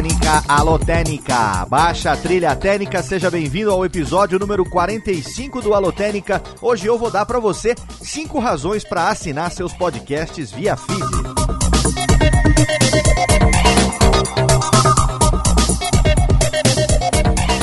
Técnica, alô Técnica, baixa a trilha técnica, seja bem-vindo ao episódio número 45 do Alô Técnica. Hoje eu vou dar para você cinco razões para assinar seus podcasts via feed.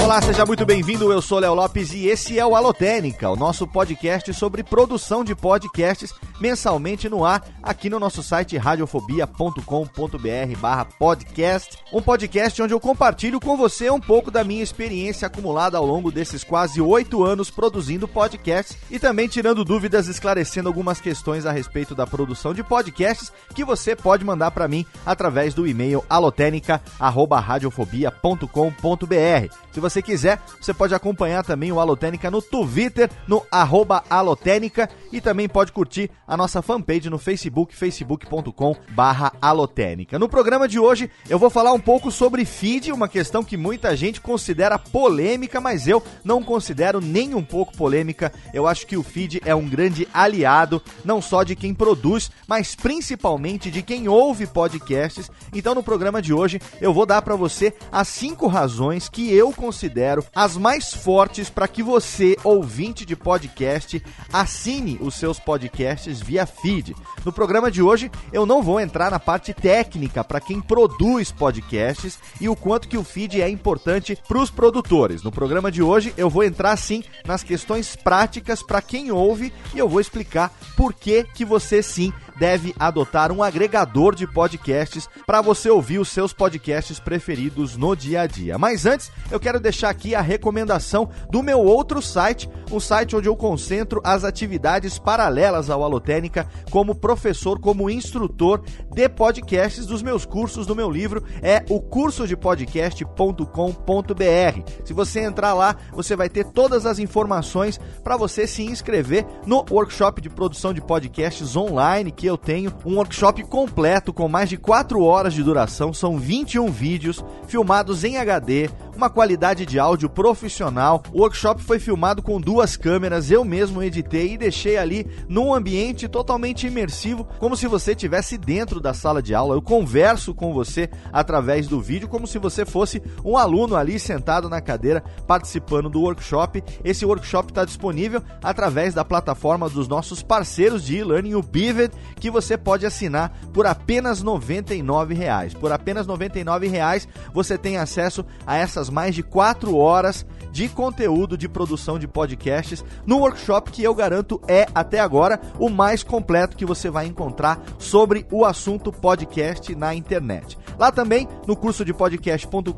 Olá, seja muito bem-vindo. Eu sou Léo Lopes e esse é o Alotênica, o nosso podcast sobre produção de podcasts mensalmente no ar, aqui no nosso site radiofobia.com.br/podcast. Um podcast onde eu compartilho com você um pouco da minha experiência acumulada ao longo desses quase oito anos produzindo podcasts e também tirando dúvidas, esclarecendo algumas questões a respeito da produção de podcasts que você pode mandar para mim através do e-mail alotenica@radiofobia.com.br. Se você quiser, você pode acompanhar também o Alotênica no Twitter, no arroba Alotênica e também pode curtir a nossa fanpage no Facebook, facebook.com barra Alotênica. No programa de hoje eu vou falar um pouco sobre feed, uma questão que muita gente considera polêmica, mas eu não considero nem um pouco polêmica. Eu acho que o feed é um grande aliado, não só de quem produz, mas principalmente de quem ouve podcasts. Então no programa de hoje eu vou dar para você as cinco razões que eu considero as mais fortes para que você, ouvinte de podcast, assine os seus podcasts via feed. No programa de hoje, eu não vou entrar na parte técnica para quem produz podcasts e o quanto que o feed é importante para os produtores. No programa de hoje, eu vou entrar sim nas questões práticas para quem ouve e eu vou explicar por que que você sim deve adotar um agregador de podcasts para você ouvir os seus podcasts preferidos no dia a dia. Mas antes, eu quero deixar aqui a recomendação do meu outro site, um site onde eu concentro as atividades paralelas ao Alotênica como professor, como instrutor de podcasts dos meus cursos do meu livro, é o curso de podcast.com.br. Se você entrar lá, você vai ter todas as informações para você se inscrever no workshop de produção de podcasts online que eu tenho um workshop completo com mais de 4 horas de duração, são 21 vídeos filmados em HD, uma qualidade de áudio profissional. O workshop foi filmado com duas câmeras, eu mesmo editei e deixei ali num ambiente totalmente imersivo, como se você estivesse dentro da sala de aula. Eu converso com você através do vídeo, como se você fosse um aluno ali sentado na cadeira participando do workshop. Esse workshop está disponível através da plataforma dos nossos parceiros de e-learning, o Bivet, que você pode assinar por apenas 99 reais. Por apenas 99 reais, você tem acesso a essas mais de 4 horas de conteúdo de produção de podcasts no workshop que eu garanto é até agora o mais completo que você vai encontrar sobre o assunto podcast na internet. Lá também no curso de podcast.com.br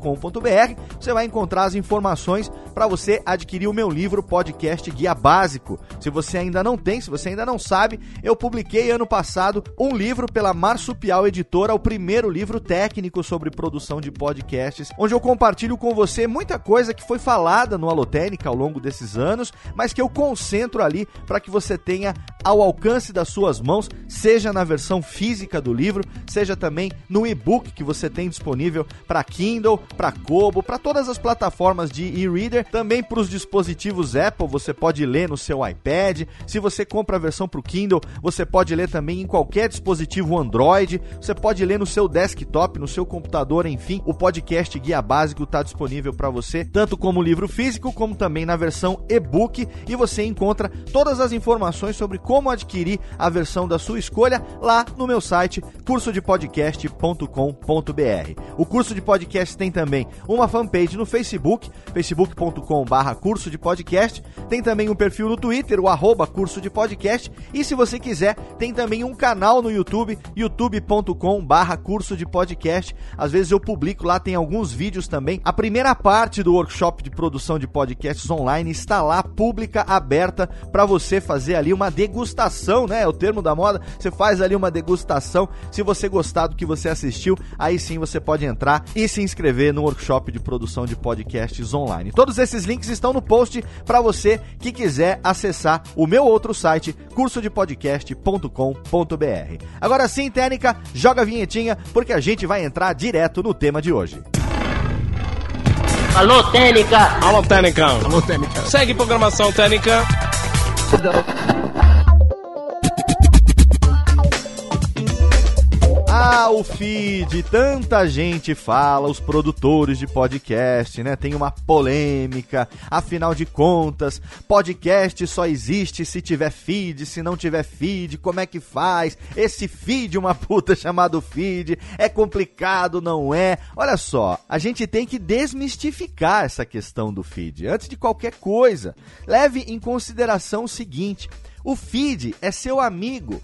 você vai encontrar as informações para você adquirir o meu livro Podcast Guia Básico. Se você ainda não tem, se você ainda não sabe, eu publiquei ano passado um livro pela Marsupial Editora, o primeiro livro técnico sobre produção de podcasts, onde eu compartilho com você muita coisa que foi falada no Alotênica ao longo desses anos, mas que eu concentro ali para que você tenha ao alcance das suas mãos, seja na versão física do livro, seja também no e-book que você tem disponível para Kindle, para Kobo, para todas as plataformas de e-reader, também para os dispositivos Apple, você pode ler no seu iPad. Se você compra a versão para o Kindle, você pode ler também em qualquer dispositivo Android, você pode ler no seu desktop, no seu computador, enfim. O podcast Guia Básico está disponível para você, tanto como livro físico, como também na versão e-book, e você encontra todas as informações sobre como adquirir a versão da sua escolha lá no meu site cursodepodcast.com.br. O curso de podcast tem também uma fanpage no Facebook, facebook.com/barra curso de podcast. Tem também um perfil no Twitter, o arroba curso de podcast. E se você quiser, tem também um canal no YouTube, youtube.com/barra curso de podcast. Às vezes eu publico lá, tem alguns vídeos também. A primeira parte do workshop de produção de podcasts online está lá, pública, aberta, para você fazer ali uma degustação, né? É o termo da moda. Você faz ali uma degustação. Se você gostar do que você assistiu, aí sim você pode entrar e se inscrever no workshop de produção de podcasts online. Todos esses links estão no post para você que quiser acessar o meu outro site, cursodepodcast.com.br. Agora sim, técnica, joga a vinhetinha porque a gente vai entrar direto no tema de hoje. Alô, Técnica! Alô, Técnica! Alô, Técnica! Segue programação Técnica! Ah, o feed, tanta gente fala, os produtores de podcast, né? Tem uma polêmica, afinal de contas, podcast só existe se tiver feed, se não tiver feed, como é que faz? Esse feed, uma puta chamado feed, é complicado, não é? Olha só, a gente tem que desmistificar essa questão do feed. Antes de qualquer coisa, leve em consideração o seguinte: o feed é seu amigo.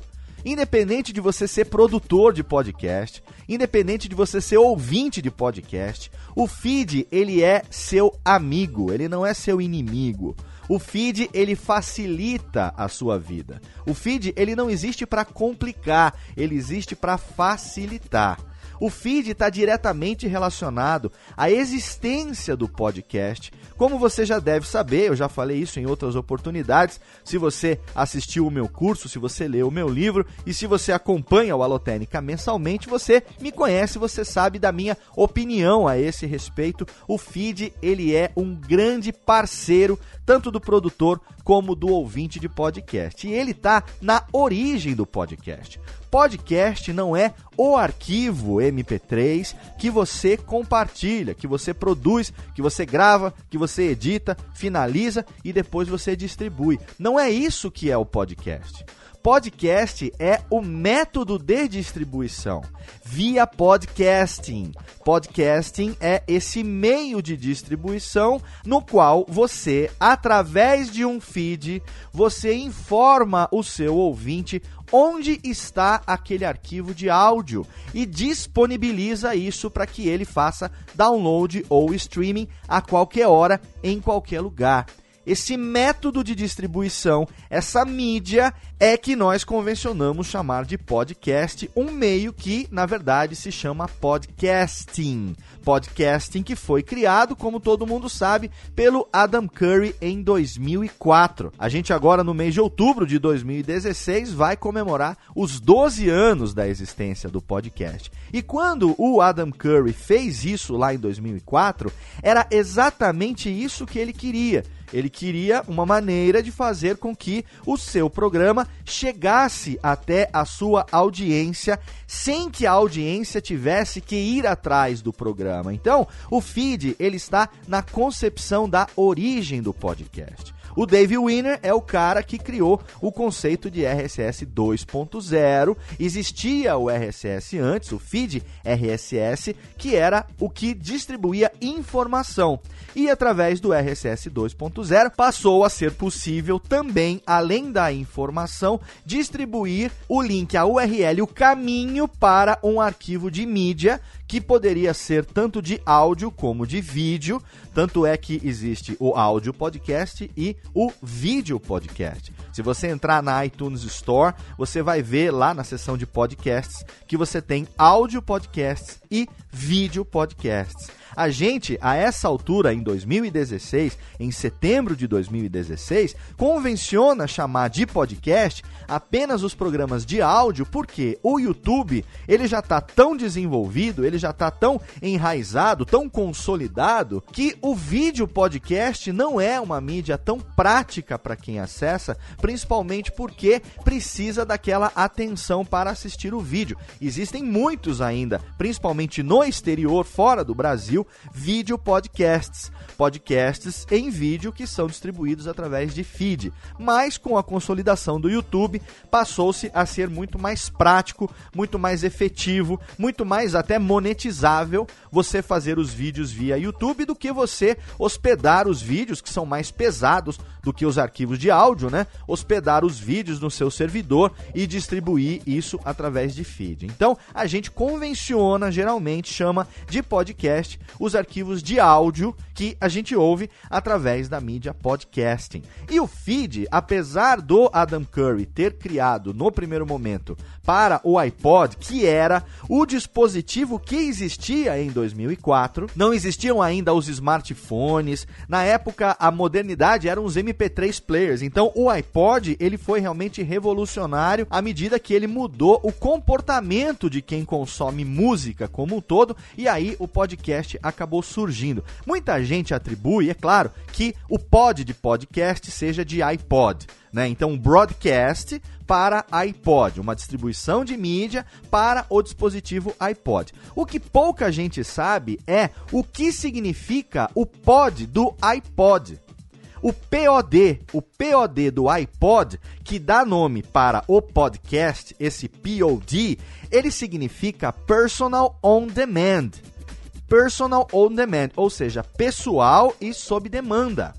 Independente de você ser produtor de podcast, independente de você ser ouvinte de podcast, o feed ele é seu amigo, ele não é seu inimigo. O feed ele facilita a sua vida. O feed ele não existe para complicar, ele existe para facilitar. O feed está diretamente relacionado à existência do podcast. Como você já deve saber, eu já falei isso em outras oportunidades. Se você assistiu o meu curso, se você leu o meu livro e se você acompanha o Alotênica mensalmente, você me conhece, você sabe da minha opinião a esse respeito. O feed ele é um grande parceiro tanto do produtor como do ouvinte de podcast. E ele está na origem do podcast. Podcast não é o arquivo MP3 que você compartilha, que você produz, que você grava, que você edita, finaliza e depois você distribui. Não é isso que é o podcast podcast é o método de distribuição via podcasting. Podcasting é esse meio de distribuição no qual você, através de um feed, você informa o seu ouvinte onde está aquele arquivo de áudio e disponibiliza isso para que ele faça download ou streaming a qualquer hora, em qualquer lugar. Esse método de distribuição, essa mídia, é que nós convencionamos chamar de podcast, um meio que, na verdade, se chama podcasting. Podcasting que foi criado, como todo mundo sabe, pelo Adam Curry em 2004. A gente agora, no mês de outubro de 2016, vai comemorar os 12 anos da existência do podcast. E quando o Adam Curry fez isso lá em 2004, era exatamente isso que ele queria ele queria uma maneira de fazer com que o seu programa chegasse até a sua audiência sem que a audiência tivesse que ir atrás do programa. Então, o feed ele está na concepção da origem do podcast. O Dave Winner é o cara que criou o conceito de RSS 2.0. Existia o RSS antes, o feed RSS, que era o que distribuía informação. E através do RSS 2.0 passou a ser possível também, além da informação, distribuir o link, a URL, o caminho para um arquivo de mídia que poderia ser tanto de áudio como de vídeo. Tanto é que existe o áudio podcast e o vídeo podcast. Se você entrar na iTunes Store, você vai ver lá na seção de podcasts que você tem áudio podcasts e vídeo podcasts. A gente, a essa altura, em 2016, em setembro de 2016, convenciona chamar de podcast apenas os programas de áudio, porque o YouTube ele já está tão desenvolvido, ele já está tão enraizado, tão consolidado, que o vídeo podcast não é uma mídia tão prática para quem acessa, principalmente porque precisa daquela atenção para assistir o vídeo. Existem muitos ainda, principalmente no exterior, fora do Brasil, Vídeo podcasts. Podcasts em vídeo que são distribuídos através de feed. Mas com a consolidação do YouTube, passou-se a ser muito mais prático, muito mais efetivo, muito mais até monetizável você fazer os vídeos via YouTube do que você hospedar os vídeos que são mais pesados do que os arquivos de áudio, né? Hospedar os vídeos no seu servidor e distribuir isso através de feed. Então, a gente convenciona, geralmente chama de podcast os arquivos de áudio que a gente ouve através da mídia podcasting. E o feed, apesar do Adam Curry ter criado no primeiro momento para o iPod, que era o dispositivo que existia em 2004, não existiam ainda os smartphones. Na época, a modernidade eram os MP3 players. Então, o iPod, ele foi realmente revolucionário à medida que ele mudou o comportamento de quem consome música como um todo, e aí o podcast acabou surgindo. Muita gente atribui, é claro, que o pod de podcast seja de iPod. Né? Então, broadcast para iPod, uma distribuição de mídia para o dispositivo iPod. O que pouca gente sabe é o que significa o pod do iPod. O POD, o POD do iPod, que dá nome para o podcast, esse POD, ele significa Personal On Demand. Personal On Demand, ou seja, pessoal e sob demanda.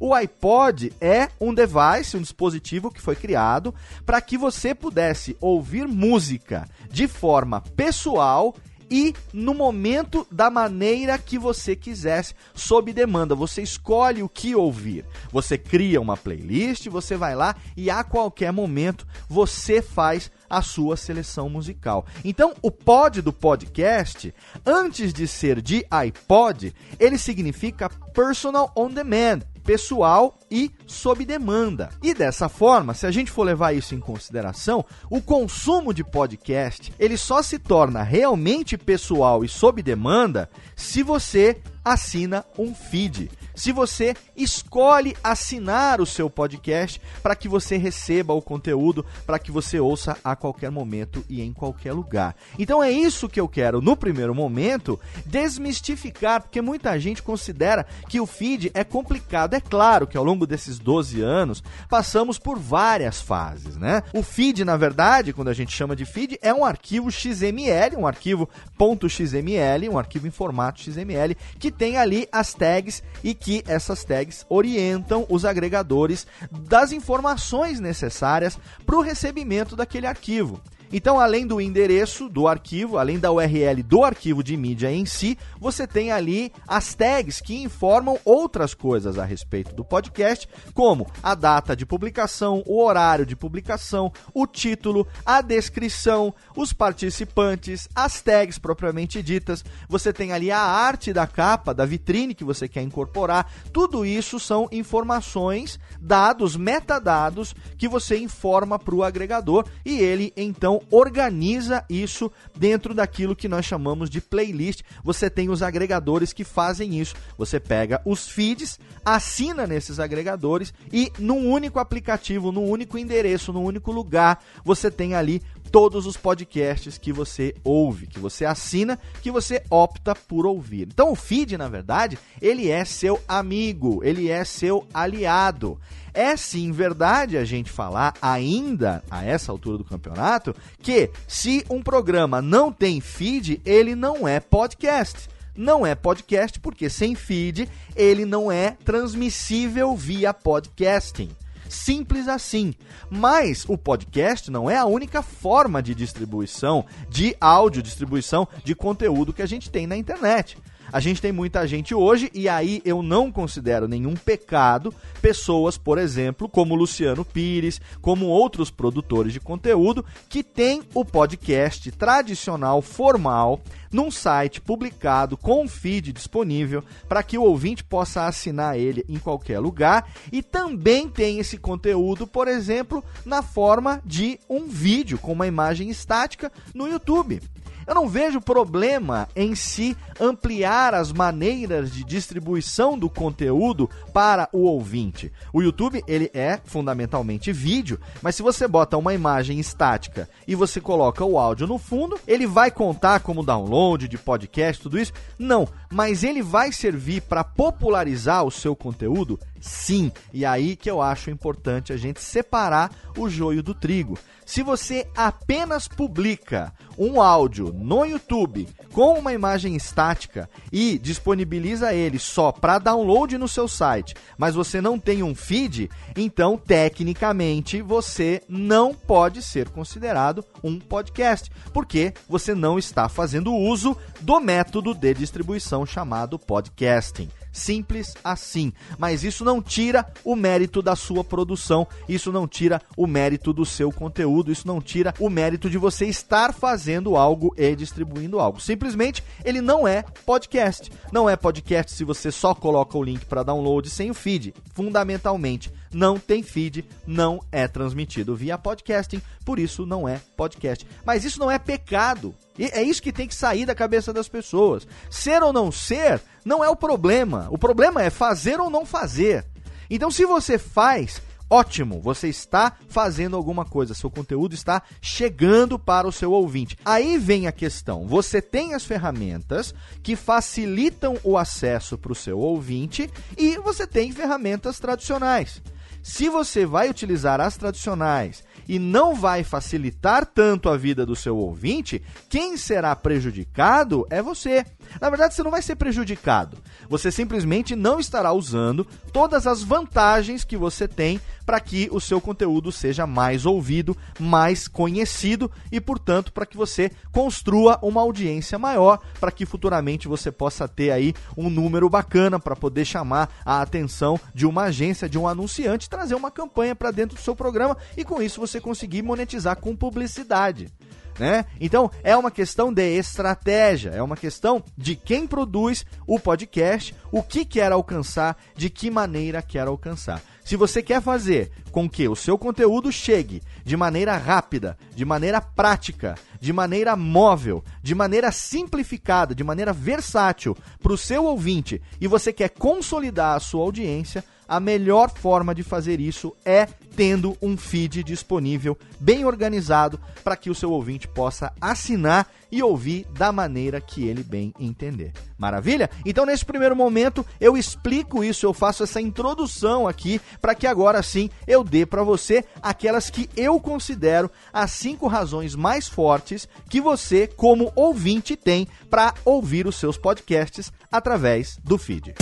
O iPod é um device, um dispositivo que foi criado para que você pudesse ouvir música de forma pessoal e no momento da maneira que você quisesse, sob demanda. Você escolhe o que ouvir. Você cria uma playlist, você vai lá e a qualquer momento você faz a sua seleção musical. Então, o pod do podcast, antes de ser de iPod, ele significa Personal On Demand pessoal e sob demanda. E dessa forma, se a gente for levar isso em consideração, o consumo de podcast, ele só se torna realmente pessoal e sob demanda se você assina um feed se você escolhe assinar o seu podcast para que você receba o conteúdo, para que você ouça a qualquer momento e em qualquer lugar. Então é isso que eu quero, no primeiro momento, desmistificar, porque muita gente considera que o feed é complicado. É claro que ao longo desses 12 anos passamos por várias fases, né? O feed, na verdade, quando a gente chama de feed, é um arquivo XML, um arquivo .xml, um arquivo em formato XML, que tem ali as tags e que essas tags orientam os agregadores das informações necessárias para o recebimento daquele arquivo. Então, além do endereço do arquivo, além da URL do arquivo de mídia em si, você tem ali as tags que informam outras coisas a respeito do podcast, como a data de publicação, o horário de publicação, o título, a descrição, os participantes, as tags propriamente ditas. Você tem ali a arte da capa, da vitrine que você quer incorporar. Tudo isso são informações, dados, metadados que você informa para o agregador e ele então organiza isso dentro daquilo que nós chamamos de playlist. Você tem os agregadores que fazem isso. Você pega os feeds, assina nesses agregadores e num único aplicativo, num único endereço, num único lugar, você tem ali todos os podcasts que você ouve, que você assina, que você opta por ouvir. Então o feed, na verdade, ele é seu amigo, ele é seu aliado. É sim verdade a gente falar, ainda a essa altura do campeonato, que se um programa não tem feed, ele não é podcast. Não é podcast porque sem feed ele não é transmissível via podcasting. Simples assim. Mas o podcast não é a única forma de distribuição de áudio, distribuição de conteúdo que a gente tem na internet. A gente tem muita gente hoje, e aí eu não considero nenhum pecado pessoas, por exemplo, como Luciano Pires, como outros produtores de conteúdo, que tem o podcast tradicional, formal, num site publicado com um feed disponível para que o ouvinte possa assinar ele em qualquer lugar e também tem esse conteúdo, por exemplo, na forma de um vídeo com uma imagem estática no YouTube. Eu não vejo problema em se ampliar as maneiras de distribuição do conteúdo para o ouvinte. O YouTube, ele é fundamentalmente vídeo, mas se você bota uma imagem estática e você coloca o áudio no fundo, ele vai contar como download de podcast, tudo isso? Não, mas ele vai servir para popularizar o seu conteúdo? Sim. E aí que eu acho importante a gente separar o joio do trigo. Se você apenas publica um áudio no YouTube com uma imagem estática e disponibiliza ele só para download no seu site, mas você não tem um feed, então tecnicamente você não pode ser considerado um podcast, porque você não está fazendo uso do método de distribuição chamado podcasting. Simples assim. Mas isso não tira o mérito da sua produção, isso não tira o mérito do seu conteúdo, isso não tira o mérito de você estar fazendo algo e distribuindo algo. Simplesmente ele não é podcast. Não é podcast se você só coloca o link para download sem o feed. Fundamentalmente, não tem feed, não é transmitido via podcasting, por isso não é podcast. Mas isso não é pecado. E é isso que tem que sair da cabeça das pessoas. Ser ou não ser não é o problema. O problema é fazer ou não fazer. Então, se você faz, ótimo, você está fazendo alguma coisa, seu conteúdo está chegando para o seu ouvinte. Aí vem a questão: você tem as ferramentas que facilitam o acesso para o seu ouvinte e você tem ferramentas tradicionais. Se você vai utilizar as tradicionais e não vai facilitar tanto a vida do seu ouvinte, quem será prejudicado é você. Na verdade, você não vai ser prejudicado. Você simplesmente não estará usando todas as vantagens que você tem para que o seu conteúdo seja mais ouvido, mais conhecido e, portanto, para que você construa uma audiência maior, para que futuramente você possa ter aí um número bacana para poder chamar a atenção de uma agência, de um anunciante, trazer uma campanha para dentro do seu programa e com isso você conseguir monetizar com publicidade né? Então é uma questão de estratégia, é uma questão de quem produz o podcast, o que quer alcançar, de que maneira quer alcançar. Se você quer fazer com que o seu conteúdo chegue de maneira rápida, de maneira prática, de maneira móvel, de maneira simplificada, de maneira versátil para o seu ouvinte e você quer consolidar a sua audiência, a melhor forma de fazer isso é tendo um feed disponível, bem organizado, para que o seu ouvinte possa assinar e ouvir da maneira que ele bem entender. Maravilha? Então, nesse primeiro momento, eu explico isso, eu faço essa introdução aqui, para que agora sim eu dê para você aquelas que eu considero as cinco razões mais fortes que você, como ouvinte, tem para ouvir os seus podcasts através do feed.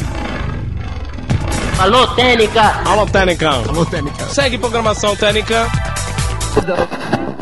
Alô, Técnica! Alô, Técnica! Alô, Técnica! Segue programação Técnica!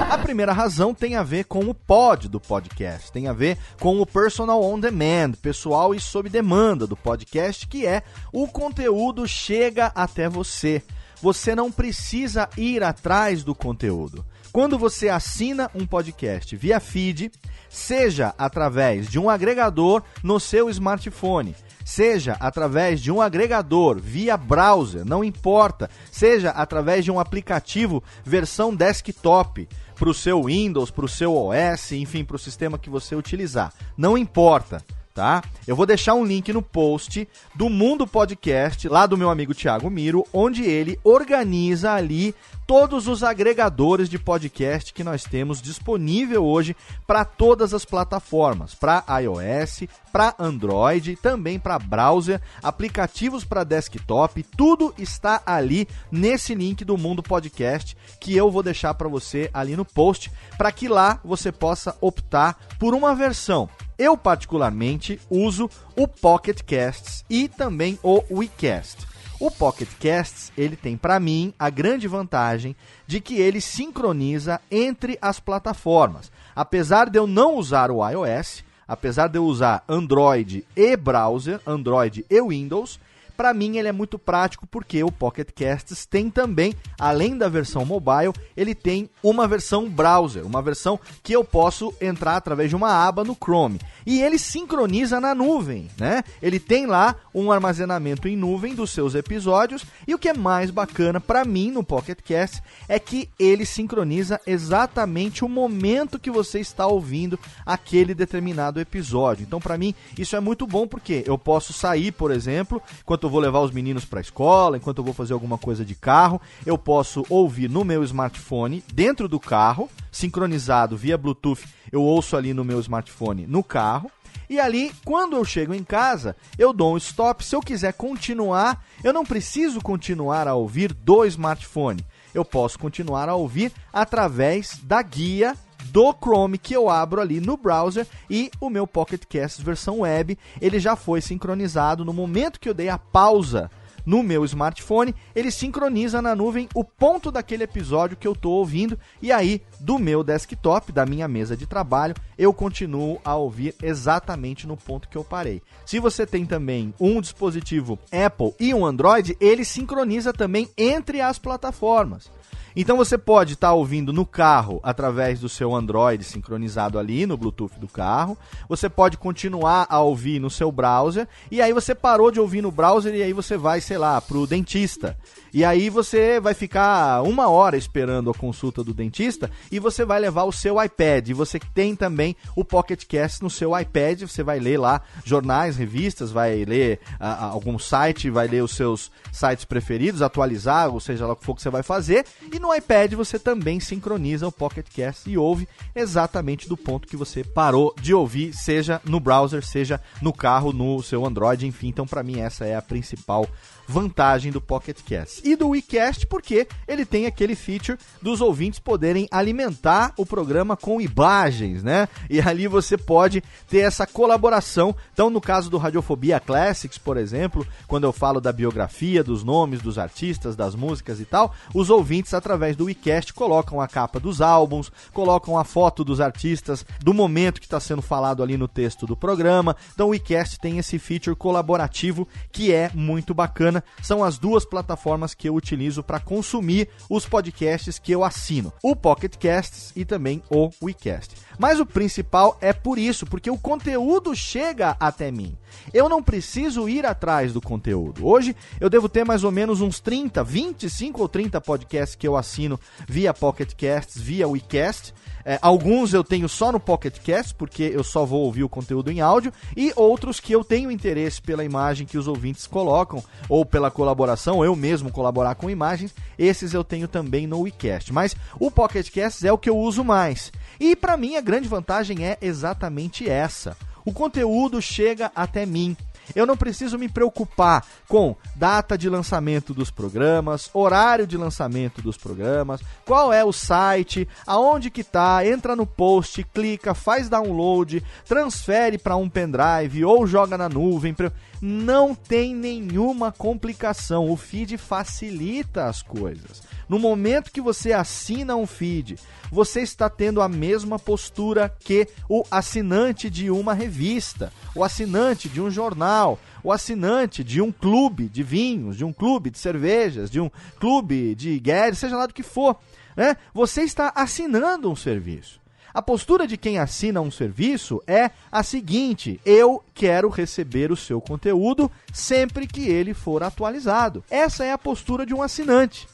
A primeira razão tem a ver com o pod do podcast, tem a ver com o personal on demand, pessoal e sob demanda do podcast, que é o conteúdo chega até você. Você não precisa ir atrás do conteúdo. Quando você assina um podcast via feed, seja através de um agregador no seu smartphone, seja através de um agregador via browser, não importa, seja através de um aplicativo versão desktop para o seu Windows, para o seu OS, enfim, para o sistema que você utilizar, não importa tá? Eu vou deixar um link no post do Mundo Podcast, lá do meu amigo Thiago Miro, onde ele organiza ali todos os agregadores de podcast que nós temos disponível hoje para todas as plataformas, para iOS, para Android, também para browser, aplicativos para desktop, tudo está ali nesse link do Mundo Podcast que eu vou deixar para você ali no post, para que lá você possa optar por uma versão eu, particularmente, uso o Pocket Casts e também o WeCast. O Pocket Casts, ele tem para mim a grande vantagem de que ele sincroniza entre as plataformas. Apesar de eu não usar o iOS, apesar de eu usar Android e browser, Android e Windows, Para mim ele é muito prático porque o Pocket Casts tem também, além da versão mobile, ele tem uma versão browser, uma versão que eu posso entrar através de uma aba no Chrome. E ele sincroniza na nuvem, né? Ele tem lá um armazenamento em nuvem dos seus episódios e o que é mais bacana para mim no Pocket Cast é que ele sincroniza exatamente o momento que você está ouvindo aquele determinado episódio. Então para mim isso é muito bom porque eu posso sair, por exemplo, enquanto eu vou levar os meninos para a escola, enquanto eu vou fazer alguma coisa de carro, eu posso ouvir no meu smartphone dentro do carro, sincronizado via Bluetooth. Eu ouço ali no meu smartphone no carro e ali, quando eu chego em casa, eu dou um stop. Se eu quiser continuar, eu não preciso continuar a ouvir do smartphone. Eu posso continuar a ouvir através da guia do Chrome que eu abro ali no browser e o meu Pocket Cast versão web, ele já foi sincronizado no momento que eu dei a pausa no meu smartphone, ele sincroniza na nuvem o ponto daquele episódio que eu estou ouvindo e aí do meu desktop, da minha mesa de trabalho, eu continuo a ouvir exatamente no ponto que eu parei. Se você tem também um dispositivo Apple e um Android, ele sincroniza também entre as plataformas. Então você pode estar tá ouvindo no carro através do seu Android sincronizado ali no Bluetooth do carro. Você pode continuar a ouvir no seu browser e aí você parou de ouvir no browser e aí você vai, sei lá, pro dentista. E aí você vai ficar uma hora esperando a consulta do dentista e você vai levar o seu iPad. E você tem também o Pocket Cast no seu iPad. Você vai ler lá jornais, revistas, vai ler uh, algum site, vai ler os seus sites preferidos, atualizar, ou seja lá o que for que você vai fazer. E no iPad você também sincroniza o Pocket Cast e ouve exatamente do ponto que você parou de ouvir, seja no browser, seja no carro, no seu Android, enfim. Então, para mim, essa é a principal vantagem do Pocket Cast. E do WeCast porque ele tem aquele feature dos ouvintes poderem alimentar o programa com imagens, né? E ali você pode ter essa colaboração. Então, no caso do Radiofobia Classics, por exemplo, quando eu falo da biografia, dos nomes dos artistas, das músicas e tal, os ouvintes através do WeCast colocam a capa dos álbuns, colocam a foto dos artistas, do momento que está sendo falado ali no texto do programa. Então, o WeCast tem esse feature colaborativo que é muito bacana são as duas plataformas que eu utilizo para consumir os podcasts que eu assino: o Pocket Casts e também o WeCast. Mas o principal é por isso, porque o conteúdo chega até mim. Eu não preciso ir atrás do conteúdo. Hoje eu devo ter mais ou menos uns 30, 25 ou 30 podcasts que eu assino via Pocket Casts, via WeCast. É, alguns eu tenho só no Pocket Cast, porque eu só vou ouvir o conteúdo em áudio, e outros que eu tenho interesse pela imagem que os ouvintes colocam, ou pela colaboração, eu mesmo colaborar com imagens, esses eu tenho também no WeCast. Mas o Pocket Cast é o que eu uso mais. E para mim a grande vantagem é exatamente essa. O conteúdo chega até mim eu não preciso me preocupar com data de lançamento dos programas, horário de lançamento dos programas, qual é o site, aonde que tá, entra no post, clica, faz download, transfere para um pendrive ou joga na nuvem. Não tem nenhuma complicação. O feed facilita as coisas. No momento que você assina um feed, você está tendo a mesma postura que o assinante de uma revista, o assinante de um jornal, o assinante de um clube de vinhos, de um clube de cervejas, de um clube de guerras, seja lá do que for. Né? Você está assinando um serviço. A postura de quem assina um serviço é a seguinte: eu quero receber o seu conteúdo sempre que ele for atualizado. Essa é a postura de um assinante.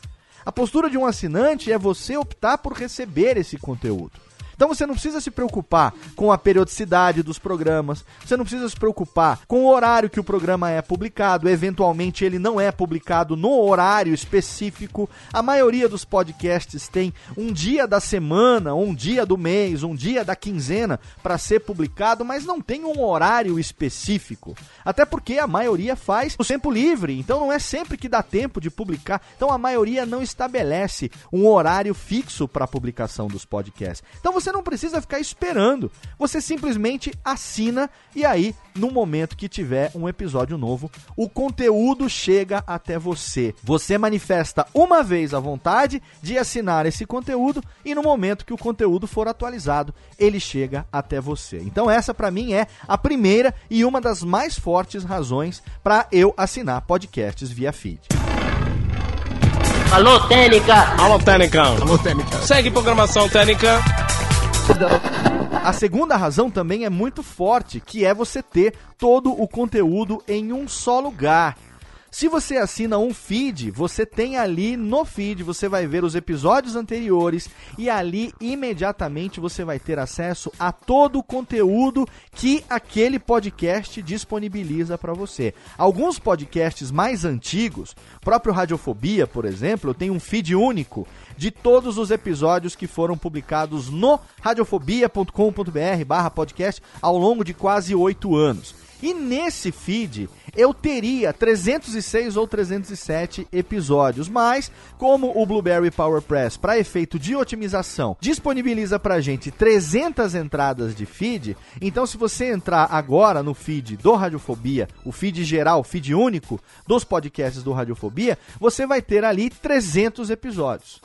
A postura de um assinante é você optar por receber esse conteúdo. Então você não precisa se preocupar com a periodicidade dos programas, você não precisa se preocupar com o horário que o programa é publicado, eventualmente ele não é publicado no horário específico. A maioria dos podcasts tem um dia da semana, um dia do mês, um dia da quinzena para ser publicado, mas não tem um horário específico. Até porque a maioria faz o tempo livre, então não é sempre que dá tempo de publicar. Então a maioria não estabelece um horário fixo para a publicação dos podcasts. Então você você não precisa ficar esperando. Você simplesmente assina e aí, no momento que tiver um episódio novo, o conteúdo chega até você. Você manifesta uma vez a vontade de assinar esse conteúdo e no momento que o conteúdo for atualizado, ele chega até você. Então essa para mim é a primeira e uma das mais fortes razões para eu assinar podcasts via feed. Alô, Técnica! Alô, Técnica! Alô, Técnica! Segue programação Técnica! A segunda razão também é muito forte, que é você ter todo o conteúdo em um só lugar. Se você assina um feed, você tem ali no feed, você vai ver os episódios anteriores e ali imediatamente você vai ter acesso a todo o conteúdo que aquele podcast disponibiliza para você. Alguns podcasts mais antigos, próprio Radiofobia, por exemplo, tem um feed único de todos os episódios que foram publicados no radiofobia.com.br/podcast ao longo de quase oito anos. E nesse feed eu teria 306 ou 307 episódios, mas como o Blueberry PowerPress, para efeito de otimização, disponibiliza pra gente 300 entradas de feed, então se você entrar agora no feed do Radiofobia, o feed geral, o feed único dos podcasts do Radiofobia, você vai ter ali 300 episódios.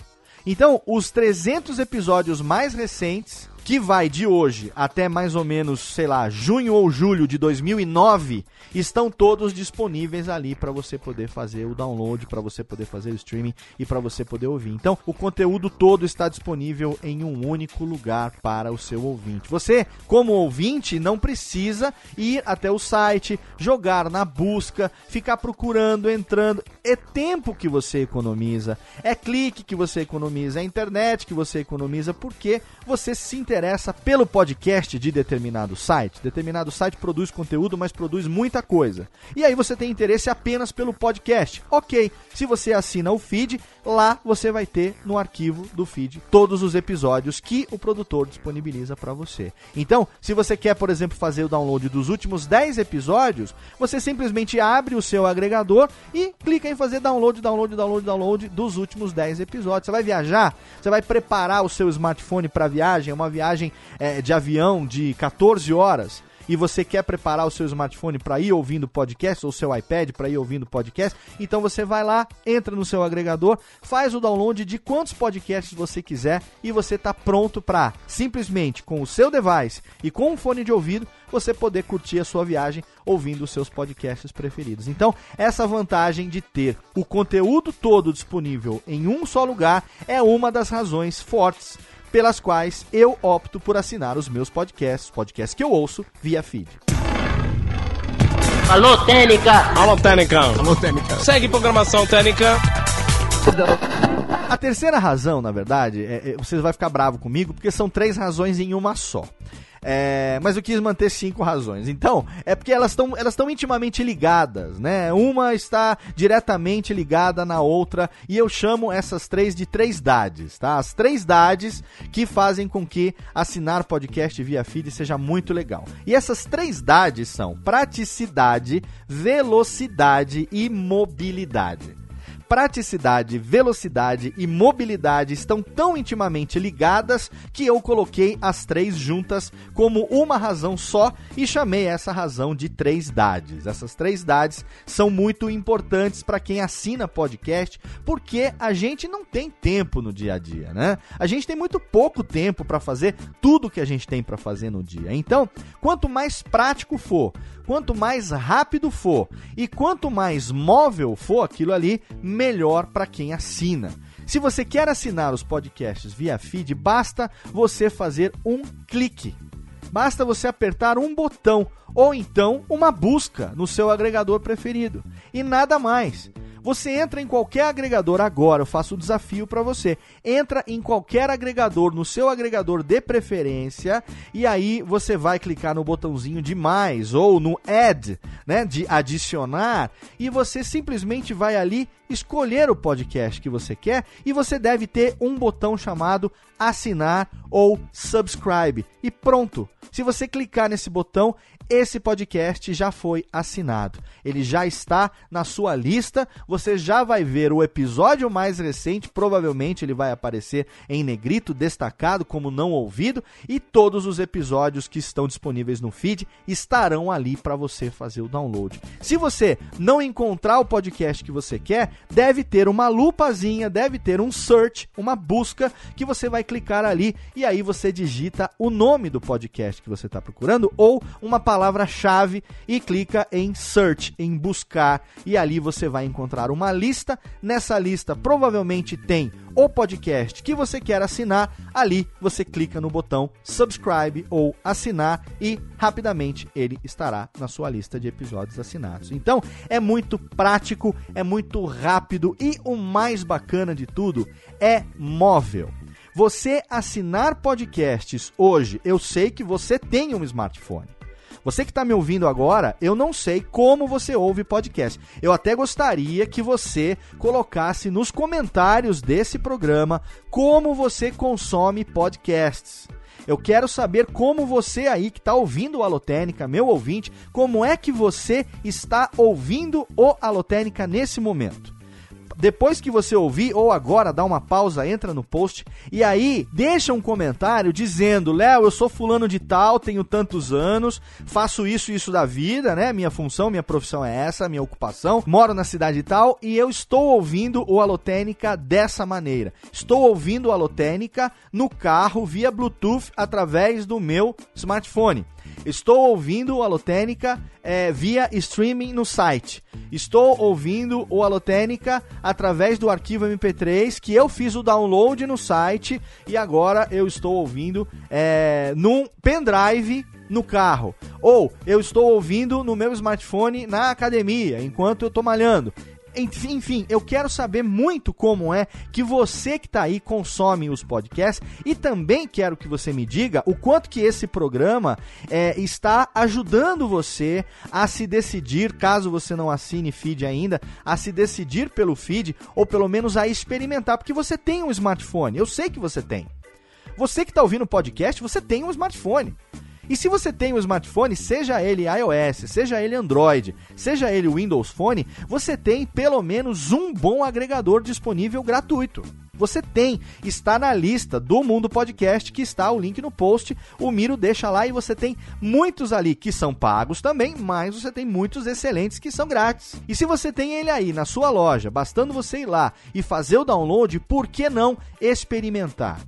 Então, os 300 episódios mais recentes que vai de hoje até mais ou menos, sei lá, junho ou julho de 2009, estão todos disponíveis ali para você poder fazer o download, para você poder fazer o streaming e para você poder ouvir. Então, o conteúdo todo está disponível em um único lugar para o seu ouvinte. Você, como ouvinte, não precisa ir até o site, jogar na busca, ficar procurando, entrando. É tempo que você economiza, é clique que você economiza, é internet que você economiza, porque você se interessa pelo podcast de determinado site. Determinado site produz conteúdo, mas produz muita coisa. E aí você tem interesse apenas pelo podcast. Ok, se você assina o feed, lá você vai ter no arquivo do feed todos os episódios que o produtor disponibiliza para você. Então, se você quer, por exemplo, fazer o download dos últimos 10 episódios, você simplesmente abre o seu agregador e clica em fazer download, download, download, download dos últimos 10 episódios. Você vai viajar, você vai preparar o seu smartphone para viagem, uma viagem é, de avião de 14 horas e você quer preparar o seu smartphone para ir ouvindo podcast ou seu iPad para ir ouvindo podcast, então você vai lá, entra no seu agregador, faz o download de quantos podcasts você quiser e você está pronto para simplesmente com o seu device e com um fone de ouvido você poder curtir a sua viagem ouvindo os seus podcasts preferidos. Então, essa vantagem de ter o conteúdo todo disponível em um só lugar é uma das razões fortes pelas quais eu opto por assinar os meus podcasts, podcasts que eu ouço via feed. Alô, Técnica! Alô, Técnica! Alô, Técnica! Segue programação Técnica! A terceira razão, na verdade, é, é, você vai ficar bravo comigo, porque são três razões em uma só. É, mas eu quis manter cinco razões. Então, é porque elas estão elas intimamente ligadas, né? Uma está diretamente ligada na outra e eu chamo essas três de três dades, tá? As três dades que fazem com que assinar podcast via feed seja muito legal. E essas três dades são praticidade, velocidade e mobilidade praticidade, velocidade e mobilidade estão tão intimamente ligadas que eu coloquei as três juntas como uma razão só e chamei essa razão de três dades. Essas três dades são muito importantes para quem assina podcast, porque a gente não tem tempo no dia a dia, né? A gente tem muito pouco tempo para fazer tudo que a gente tem para fazer no dia. Então, quanto mais prático for, quanto mais rápido for e quanto mais móvel for aquilo ali, melhor para quem assina. Se você quer assinar os podcasts via feed, basta você fazer um clique. Basta você apertar um botão ou então uma busca no seu agregador preferido e nada mais. Você entra em qualquer agregador agora, eu faço o um desafio para você. Entra em qualquer agregador, no seu agregador de preferência, e aí você vai clicar no botãozinho de mais ou no add, né, de adicionar, e você simplesmente vai ali escolher o podcast que você quer e você deve ter um botão chamado assinar ou subscribe. E pronto. Se você clicar nesse botão, esse podcast já foi assinado. Ele já está na sua lista. Você já vai ver o episódio mais recente, provavelmente ele vai aparecer em negrito, destacado como não ouvido, e todos os episódios que estão disponíveis no feed estarão ali para você fazer o download. Se você não encontrar o podcast que você quer, deve ter uma lupazinha, deve ter um search, uma busca que você vai clicar ali e aí você digita o nome do podcast que você está procurando ou uma palavra-chave e clica em search, em buscar, e ali você vai encontrar uma lista. Nessa lista provavelmente tem o podcast que você quer assinar, ali você clica no botão subscribe ou assinar e rapidamente ele estará na sua lista de episódios assinados. Então é muito prático, é muito rápido e o mais bacana de tudo é móvel. Você assinar podcasts hoje, eu sei que você tem um smartphone. Você que está me ouvindo agora, eu não sei como você ouve podcast. Eu até gostaria que você colocasse nos comentários desse programa como você consome podcasts. Eu quero saber como você aí que está ouvindo o Alotênica, meu ouvinte, como é que você está ouvindo o Alotênica nesse momento depois que você ouvir, ou agora, dá uma pausa, entra no post e aí deixa um comentário dizendo: Léo, eu sou fulano de tal, tenho tantos anos, faço isso e isso da vida, né? Minha função, minha profissão é essa, minha ocupação, moro na cidade tal e eu estou ouvindo o Alotênica dessa maneira. Estou ouvindo o Alotênica no carro via Bluetooth através do meu smartphone. Estou ouvindo o Alotênica é, via streaming no site. Estou ouvindo o Alotênica através do arquivo MP3 que eu fiz o download no site e agora eu estou ouvindo é, num pendrive no carro. Ou eu estou ouvindo no meu smartphone na academia enquanto eu estou malhando. Enfim, eu quero saber muito como é que você que está aí consome os podcasts e também quero que você me diga o quanto que esse programa é, está ajudando você a se decidir, caso você não assine feed ainda, a se decidir pelo feed ou pelo menos a experimentar, porque você tem um smartphone, eu sei que você tem. Você que está ouvindo o podcast, você tem um smartphone. E se você tem um smartphone, seja ele iOS, seja ele Android, seja ele Windows Phone, você tem pelo menos um bom agregador disponível gratuito. Você tem, está na lista do Mundo Podcast, que está o link no post. O Miro deixa lá e você tem muitos ali que são pagos também, mas você tem muitos excelentes que são grátis. E se você tem ele aí na sua loja, bastando você ir lá e fazer o download, por que não experimentar?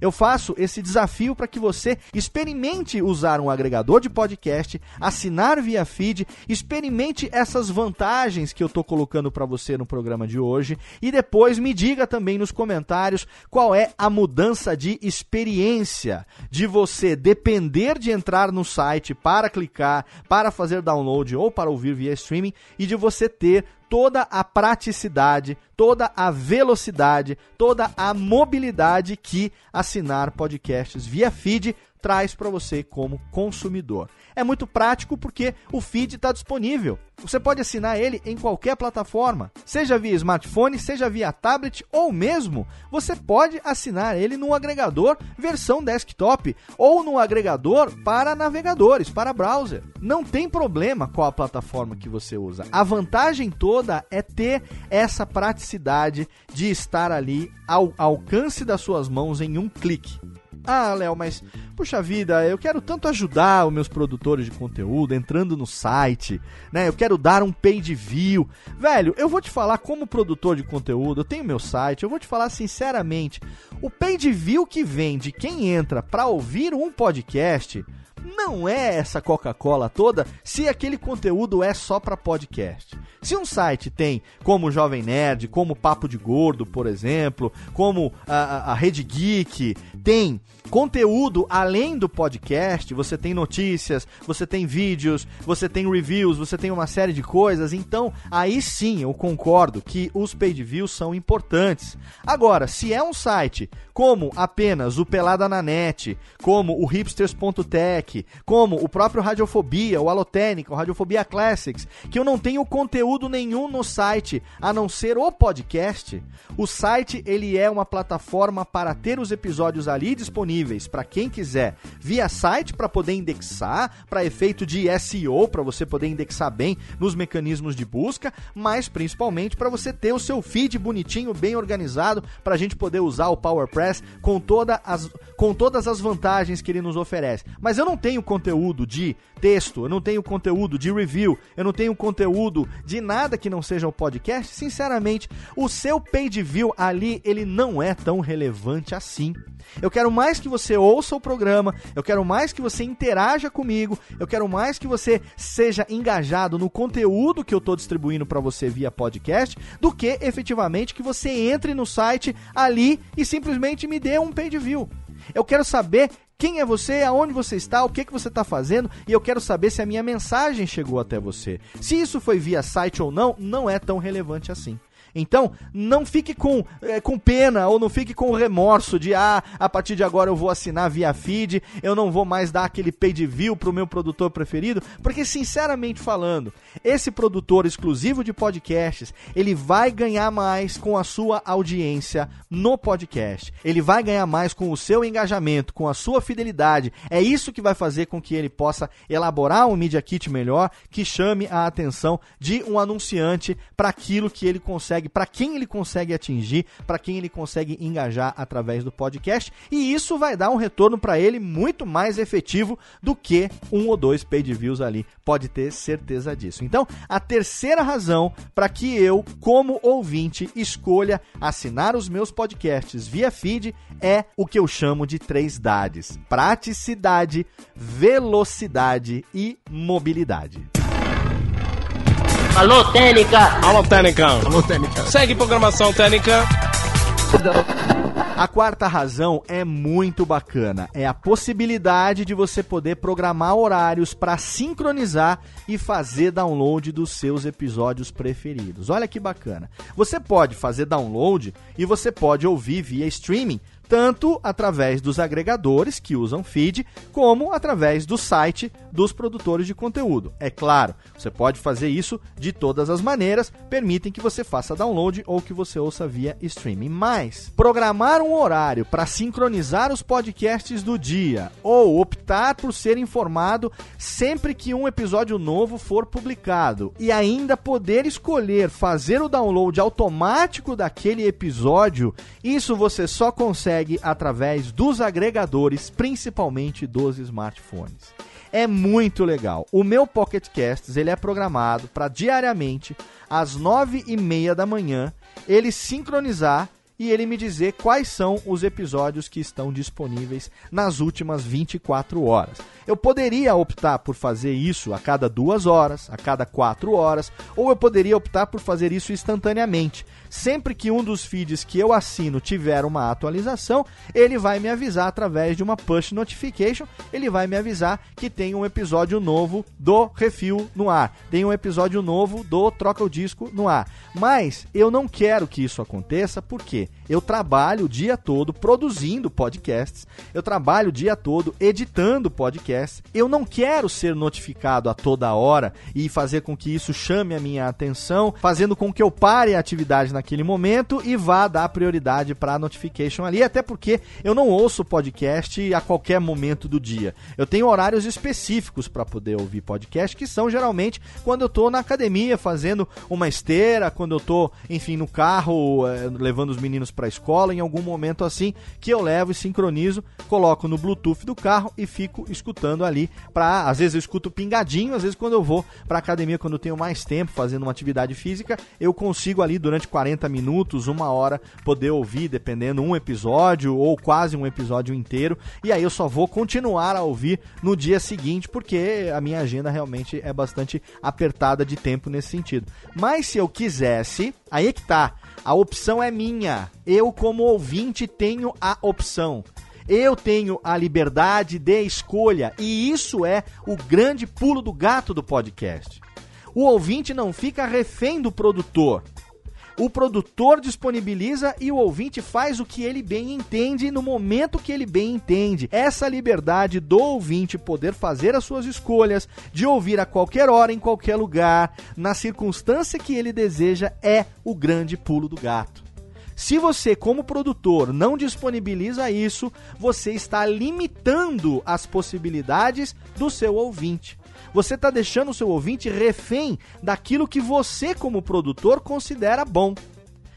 Eu faço esse desafio para que você experimente usar um agregador de podcast, assinar via feed, experimente essas vantagens que eu estou colocando para você no programa de hoje e depois me diga também nos comentários qual é a mudança de experiência de você depender de entrar no site para clicar, para fazer download ou para ouvir via streaming e de você ter toda a praticidade, toda a velocidade, toda a mobilidade que assinar podcasts via feed traz para você como consumidor. É muito prático porque o feed está disponível. Você pode assinar ele em qualquer plataforma, seja via smartphone, seja via tablet ou mesmo você pode assinar ele no agregador versão desktop ou no agregador para navegadores, para browser. Não tem problema qual a plataforma que você usa. A vantagem toda é ter essa praticidade de estar ali ao alcance das suas mãos em um clique. Ah, Léo, mas puxa vida, eu quero tanto ajudar os meus produtores de conteúdo entrando no site, né? Eu quero dar um page view. Velho, eu vou te falar como produtor de conteúdo, eu tenho meu site, eu vou te falar sinceramente, o page view que vem de quem entra para ouvir um podcast não é essa Coca-Cola toda se aquele conteúdo é só para podcast. Se um site tem como Jovem Nerd, como Papo de Gordo, por exemplo, como a, a Rede Geek, tem conteúdo além do podcast, você tem notícias, você tem vídeos, você tem reviews, você tem uma série de coisas, então aí sim eu concordo que os paid views são importantes. Agora, se é um site como apenas o Pelada na Net, como o hipsters.tech, como o próprio Radiofobia, o Alotênica, o Radiofobia Classics, que eu não tenho conteúdo nenhum no site, a não ser o podcast. O site, ele é uma plataforma para ter os episódios ali disponíveis para quem quiser, via site para poder indexar, para efeito de SEO, para você poder indexar bem nos mecanismos de busca, mas principalmente para você ter o seu feed bonitinho, bem organizado, para a gente poder usar o PowerPress com, toda as, com todas as vantagens que ele nos oferece. Mas eu não tenho conteúdo de texto, eu não tenho conteúdo de review, eu não tenho conteúdo de nada que não seja o podcast. Sinceramente, o seu page view ali, ele não é tão relevante assim. Eu quero mais que você ouça o programa, eu quero mais que você interaja comigo, eu quero mais que você seja engajado no conteúdo que eu estou distribuindo para você via podcast, do que efetivamente que você entre no site ali e simplesmente me dê um page view. Eu quero saber quem é você, aonde você está, o que, que você está fazendo e eu quero saber se a minha mensagem chegou até você. Se isso foi via site ou não, não é tão relevante assim. Então, não fique com, é, com pena ou não fique com remorso de ah, a partir de agora eu vou assinar via feed, eu não vou mais dar aquele paid view pro meu produtor preferido, porque sinceramente falando, esse produtor exclusivo de podcasts, ele vai ganhar mais com a sua audiência no podcast. Ele vai ganhar mais com o seu engajamento, com a sua fidelidade. É isso que vai fazer com que ele possa elaborar um media kit melhor que chame a atenção de um anunciante para aquilo que ele consegue consegue, para quem ele consegue atingir, para quem ele consegue engajar através do podcast, e isso vai dar um retorno para ele muito mais efetivo do que um ou dois paid views ali, pode ter certeza disso. Então, a terceira razão para que eu, como ouvinte, escolha assinar os meus podcasts via feed é o que eu chamo de três dades: praticidade, velocidade e mobilidade. Alô, Técnica! Alô, Técnica! Alô, Técnica! Segue programação Técnica! A quarta razão é muito bacana. É a possibilidade de você poder programar horários para sincronizar e fazer download dos seus episódios preferidos. Olha que bacana. Você pode fazer download e você pode ouvir via streaming tanto através dos agregadores que usam feed, como através do site dos produtores de conteúdo. É claro, você pode fazer isso de todas as maneiras, permitem que você faça download ou que você ouça via streaming. Mas programar um horário para sincronizar os podcasts do dia ou optar por ser informado sempre que um episódio novo for publicado e ainda poder escolher fazer o download automático daquele episódio, isso você só consegue consegue através dos agregadores, principalmente dos smartphones. É muito legal. O meu Pocket Casts ele é programado para diariamente às nove e meia da manhã ele sincronizar e ele me dizer quais são os episódios que estão disponíveis nas últimas 24 horas. Eu poderia optar por fazer isso a cada duas horas, a cada quatro horas, ou eu poderia optar por fazer isso instantaneamente. Sempre que um dos feeds que eu assino tiver uma atualização, ele vai me avisar através de uma push notification. Ele vai me avisar que tem um episódio novo do Refil no ar, tem um episódio novo do Troca o Disco no ar. Mas eu não quero que isso aconteça porque eu trabalho o dia todo produzindo podcasts, eu trabalho o dia todo editando podcasts. Eu não quero ser notificado a toda hora e fazer com que isso chame a minha atenção, fazendo com que eu pare a atividade naquele momento e vá dar prioridade para a notification ali, até porque eu não ouço podcast a qualquer momento do dia. Eu tenho horários específicos para poder ouvir podcast, que são geralmente quando eu estou na academia fazendo uma esteira, quando eu estou, enfim, no carro eh, levando os meninos para a escola, em algum momento assim, que eu levo e sincronizo, coloco no Bluetooth do carro e fico escutando ali para, às vezes eu escuto pingadinho, às vezes quando eu vou para academia, quando eu tenho mais tempo fazendo uma atividade física, eu consigo ali durante 40 minutos, uma hora poder ouvir, dependendo um episódio ou quase um episódio inteiro, e aí eu só vou continuar a ouvir no dia seguinte, porque a minha agenda realmente é bastante apertada de tempo nesse sentido. Mas se eu quisesse, aí é que tá. A opção é minha. Eu, como ouvinte, tenho a opção. Eu tenho a liberdade de escolha. E isso é o grande pulo do gato do podcast. O ouvinte não fica refém do produtor. O produtor disponibiliza e o ouvinte faz o que ele bem entende no momento que ele bem entende. Essa liberdade do ouvinte poder fazer as suas escolhas, de ouvir a qualquer hora, em qualquer lugar, na circunstância que ele deseja, é o grande pulo do gato. Se você, como produtor, não disponibiliza isso, você está limitando as possibilidades do seu ouvinte. Você está deixando o seu ouvinte refém daquilo que você, como produtor, considera bom.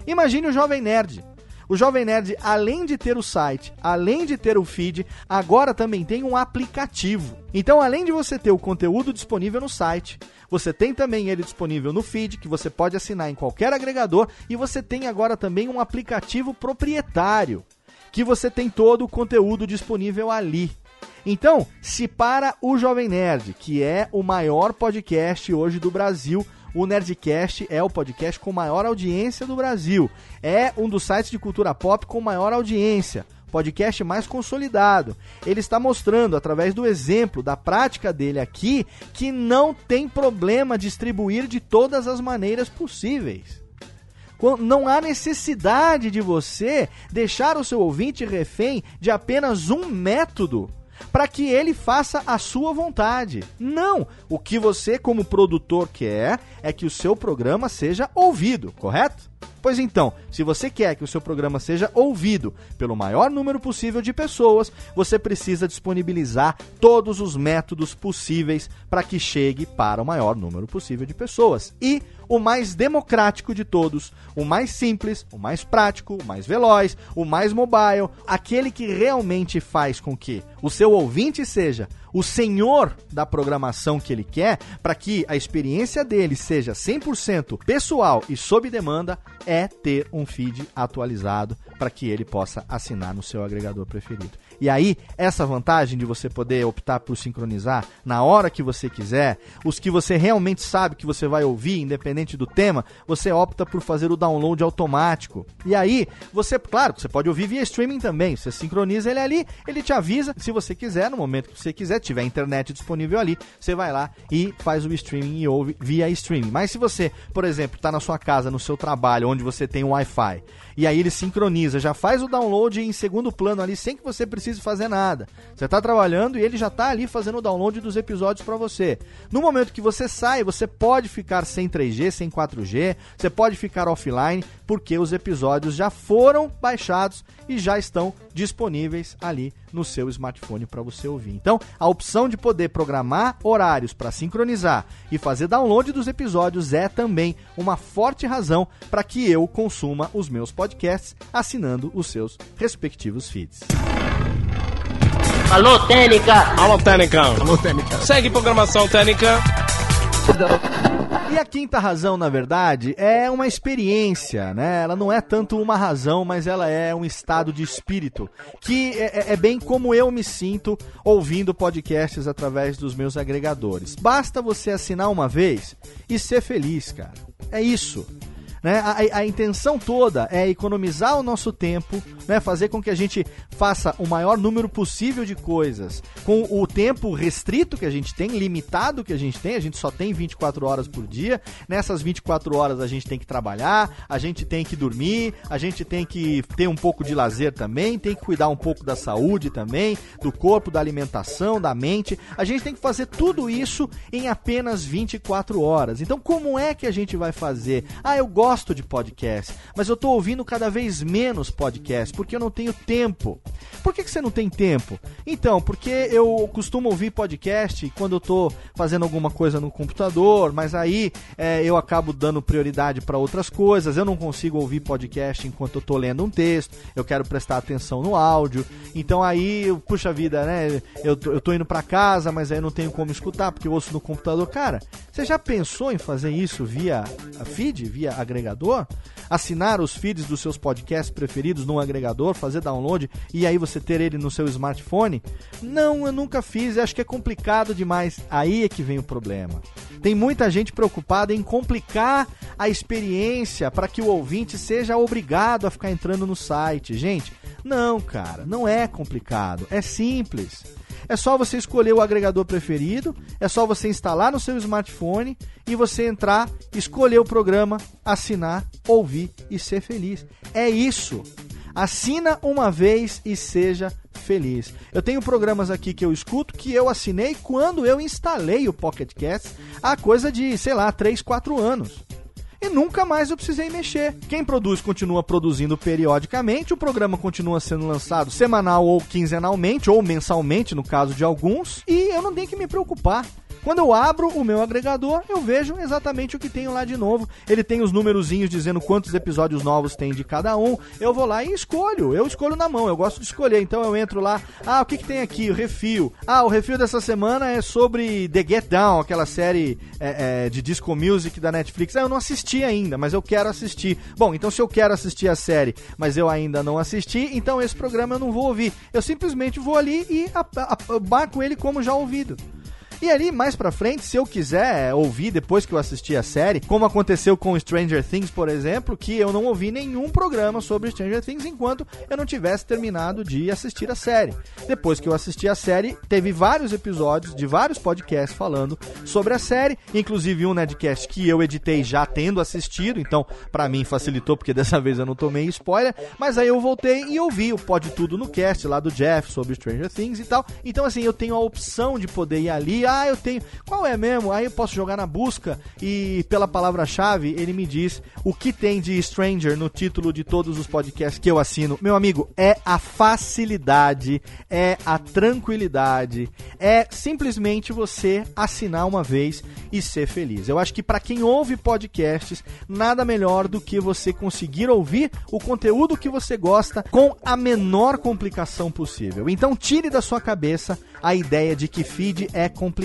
Imagine o Jovem Nerd. O Jovem Nerd, além de ter o site, além de ter o feed, agora também tem um aplicativo. Então, além de você ter o conteúdo disponível no site, você tem também ele disponível no feed, que você pode assinar em qualquer agregador, e você tem agora também um aplicativo proprietário, que você tem todo o conteúdo disponível ali. Então, se para o Jovem Nerd, que é o maior podcast hoje do Brasil, o Nerdcast é o podcast com maior audiência do Brasil. É um dos sites de cultura pop com maior audiência. Podcast mais consolidado. Ele está mostrando, através do exemplo, da prática dele aqui, que não tem problema distribuir de todas as maneiras possíveis. Não há necessidade de você deixar o seu ouvinte refém de apenas um método para que ele faça a sua vontade. Não! O que você, como produtor, quer é que o seu programa seja ouvido, correto? Pois então, se você quer que o seu programa seja ouvido pelo maior número possível de pessoas, você precisa disponibilizar todos os métodos possíveis para que chegue para o maior número possível de pessoas. E o mais democrático de todos, o mais simples, o mais prático, o mais veloz, o mais mobile, aquele que realmente faz com que o seu ouvinte seja o senhor da programação que ele quer, para que a experiência dele seja 100% pessoal e sob demanda, é ter um feed atualizado para que ele possa assinar no seu agregador preferido. E aí, essa vantagem de você poder optar por sincronizar na hora que você quiser, os que você realmente sabe que você vai ouvir, independente do tema, você opta por fazer o download automático. E aí, você, claro, você pode ouvir via streaming também. Você sincroniza ele ali, ele te avisa se você quiser, no momento que você quiser, tiver internet disponível ali, você vai lá e faz o streaming e ouve via streaming. Mas se você, por exemplo, está na sua casa, no seu trabalho, onde você tem um Wi-Fi, e aí ele sincroniza, já faz o download em segundo plano ali, sem que você precise fazer nada. Você está trabalhando e ele já está ali fazendo o download dos episódios para você. No momento que você sai, você pode ficar sem 3G, sem 4G, você pode ficar offline, porque os episódios já foram baixados e já estão disponíveis ali no seu smartphone para você ouvir. Então, a opção de poder programar horários para sincronizar e fazer download dos episódios é também uma forte razão para que eu consuma os meus podcasts assinando os seus respectivos feeds. Alô, Técnica! Alô, Técnica! Alô, Técnica! Segue programação Técnica! E a quinta razão, na verdade, é uma experiência, né? Ela não é tanto uma razão, mas ela é um estado de espírito. Que é, é, é bem como eu me sinto ouvindo podcasts através dos meus agregadores. Basta você assinar uma vez e ser feliz, cara. É isso. Né? A, a, intenção toda é economizar o nosso tempo, né? fazer com que a gente faça o maior número possível de coisas com o tempo restrito que a gente tem, limitado que a gente tem, a gente só tem 24 horas por dia. Nessas 24 horas a gente tem que trabalhar, a gente tem que dormir, a gente tem que ter um pouco de lazer também, tem que cuidar um pouco da saúde também, do corpo, da alimentação, da mente. A gente tem que fazer tudo isso em apenas 24 horas. Então, como é que a gente vai fazer? Ah, eu gosto gosto de podcast, mas eu estou ouvindo cada vez menos podcast porque eu não tenho tempo. Por que, que você não tem tempo? Então, porque eu costumo ouvir podcast quando eu estou fazendo alguma coisa no computador, mas aí é, eu acabo dando prioridade para outras coisas. Eu não consigo ouvir podcast enquanto eu estou lendo um texto, eu quero prestar atenção no áudio. Então aí, puxa vida, né? Eu, tô indo para casa, mas aí eu não tenho como escutar porque eu ouço no computador. Cara, você já pensou em fazer isso via feed, via agregador? Agregador, assinar os feeds dos seus podcasts preferidos num agregador, fazer download e aí você ter ele no seu smartphone? Não, eu nunca fiz, acho que é complicado demais. Aí é que vem o problema. Tem muita gente preocupada em complicar a experiência para que o ouvinte seja obrigado a ficar entrando no site. Gente, não, cara, não é complicado, é simples. É só você escolher o agregador preferido, é só você instalar no seu smartphone e você entrar, escolher o programa, assinar, ouvir e ser feliz. É isso. Assina uma vez e seja feliz. Eu tenho programas aqui que eu escuto que eu assinei quando eu instalei o Pocket Cast há coisa de, sei lá, 3, 4 anos e nunca mais eu precisei mexer. Quem produz continua produzindo periodicamente, o programa continua sendo lançado semanal ou quinzenalmente, ou mensalmente, no caso de alguns, e eu não tenho que me preocupar. Quando eu abro o meu agregador, eu vejo exatamente o que tenho lá de novo. Ele tem os númerozinhos dizendo quantos episódios novos tem de cada um. Eu vou lá e escolho. Eu escolho na mão, eu gosto de escolher. Então eu entro lá, ah, o que, que tem aqui? O refil. Ah, o refil dessa semana é sobre The Get Down, aquela série é, é, de disco music da Netflix. Ah, eu não assisti ainda, mas eu quero assistir. Bom, então se eu quero assistir a série, mas eu ainda não assisti, então esse programa eu não vou ouvir. Eu simplesmente vou ali e marco ele como já ouvido. E ali, mais pra frente, se eu quiser ouvir depois que eu assisti a série, como aconteceu com Stranger Things, por exemplo, que eu não ouvi nenhum programa sobre Stranger Things enquanto eu não tivesse terminado de assistir a série. Depois que eu assisti a série, teve vários episódios de vários podcasts falando sobre a série, inclusive um Nedcast que eu editei já tendo assistido, então para mim facilitou porque dessa vez eu não tomei spoiler, mas aí eu voltei e ouvi o Pode Tudo no cast lá do Jeff sobre Stranger Things e tal. Então assim, eu tenho a opção de poder ir ali ah, eu tenho. Qual é mesmo? Aí eu posso jogar na busca e pela palavra-chave ele me diz o que tem de Stranger no título de todos os podcasts que eu assino. Meu amigo, é a facilidade, é a tranquilidade, é simplesmente você assinar uma vez e ser feliz. Eu acho que para quem ouve podcasts, nada melhor do que você conseguir ouvir o conteúdo que você gosta com a menor complicação possível. Então tire da sua cabeça a ideia de que feed é complicado.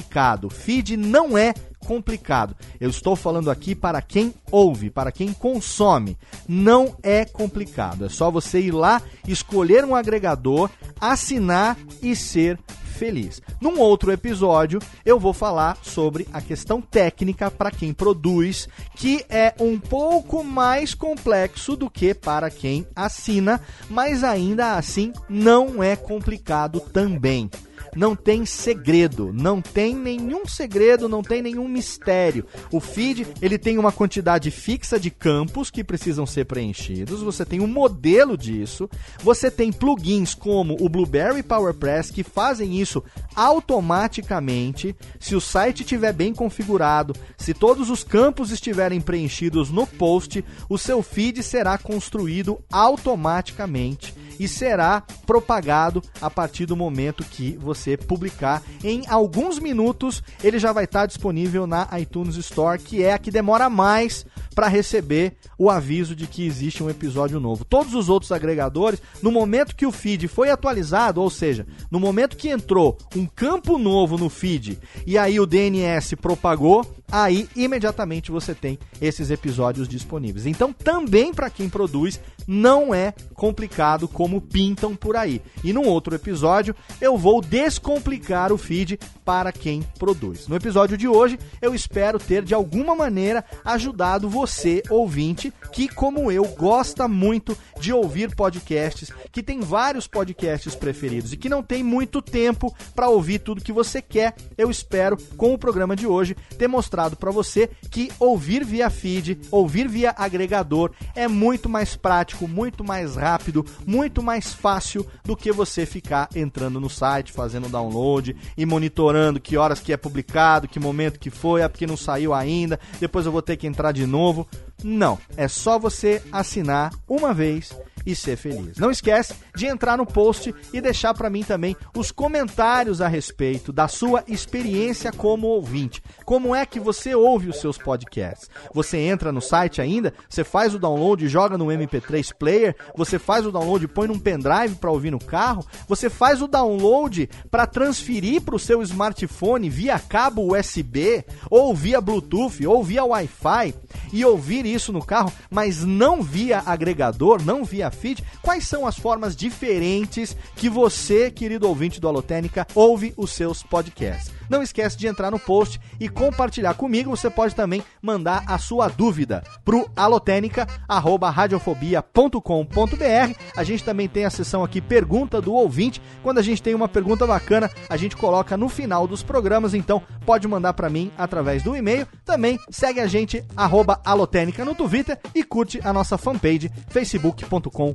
Feed não é complicado. Eu estou falando aqui para quem ouve, para quem consome. Não é complicado. É só você ir lá, escolher um agregador, assinar e ser feliz. Num outro episódio, eu vou falar sobre a questão técnica para quem produz, que é um pouco mais complexo do que para quem assina, mas ainda assim não é complicado também não tem segredo, não tem nenhum segredo, não tem nenhum mistério. O feed, ele tem uma quantidade fixa de campos que precisam ser preenchidos, você tem um modelo disso, você tem plugins como o Blueberry PowerPress que fazem isso automaticamente. Se o site estiver bem configurado, se todos os campos estiverem preenchidos no post, o seu feed será construído automaticamente e será propagado a partir do momento que você publicar. Em alguns minutos ele já vai estar disponível na iTunes Store, que é a que demora mais para receber o aviso de que existe um episódio novo. Todos os outros agregadores, no momento que o feed foi atualizado, ou seja, no momento que entrou um campo novo no feed e aí o DNS propagou, aí imediatamente você tem esses episódios disponíveis. Então, também para quem produz, não é complicado como pintam por aí. E num outro episódio, eu vou descomplicar o feed para quem produz. No episódio de hoje, eu espero ter de alguma maneira ajudado você ouvinte, que como eu gosta muito de ouvir podcasts, que tem vários podcasts preferidos e que não tem muito tempo para ouvir tudo que você quer, eu espero com o programa de hoje ter mostrado para você que ouvir via feed, ouvir via agregador é muito mais prático, muito mais rápido, muito mais fácil do que você ficar entrando no site, fazendo download e monitorando que horas que é publicado, que momento que foi, é porque não saiu ainda, depois eu vou ter que entrar de novo. Não, é só você assinar uma vez e ser feliz. Não esquece de entrar no post e deixar para mim também os comentários a respeito da sua experiência como ouvinte. Como é que você ouve os seus podcasts? Você entra no site ainda, você faz o download, joga no MP3 player, você faz o download e põe num pendrive para ouvir no carro, você faz o download para transferir para o seu smartphone via cabo USB ou via Bluetooth ou via Wi-Fi e ouvir isso no carro, mas não via agregador, não via feed quais são as formas diferentes que você, querido ouvinte do Alotênica, ouve os seus podcasts. Não esquece de entrar no post e compartilhar comigo. Você pode também mandar a sua dúvida pro alotenica@radiofobia.com.br. A gente também tem a seção aqui pergunta do ouvinte. Quando a gente tem uma pergunta bacana, a gente coloca no final dos programas, então pode mandar para mim através do e-mail. Também segue a gente @alotenica no Twitter e curte a nossa fanpage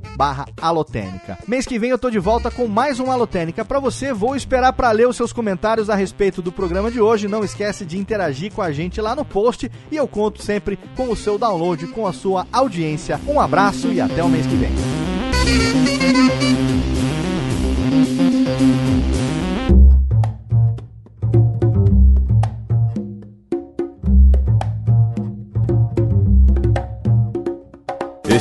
facebook.com/alotenica. Mês que vem eu tô de volta com mais um Alotênica para você. Vou esperar para ler os seus comentários a respeito do programa de hoje. Não esquece de interagir com a gente lá no post e eu conto sempre com o seu download, com a sua audiência. Um abraço e até o mês que vem.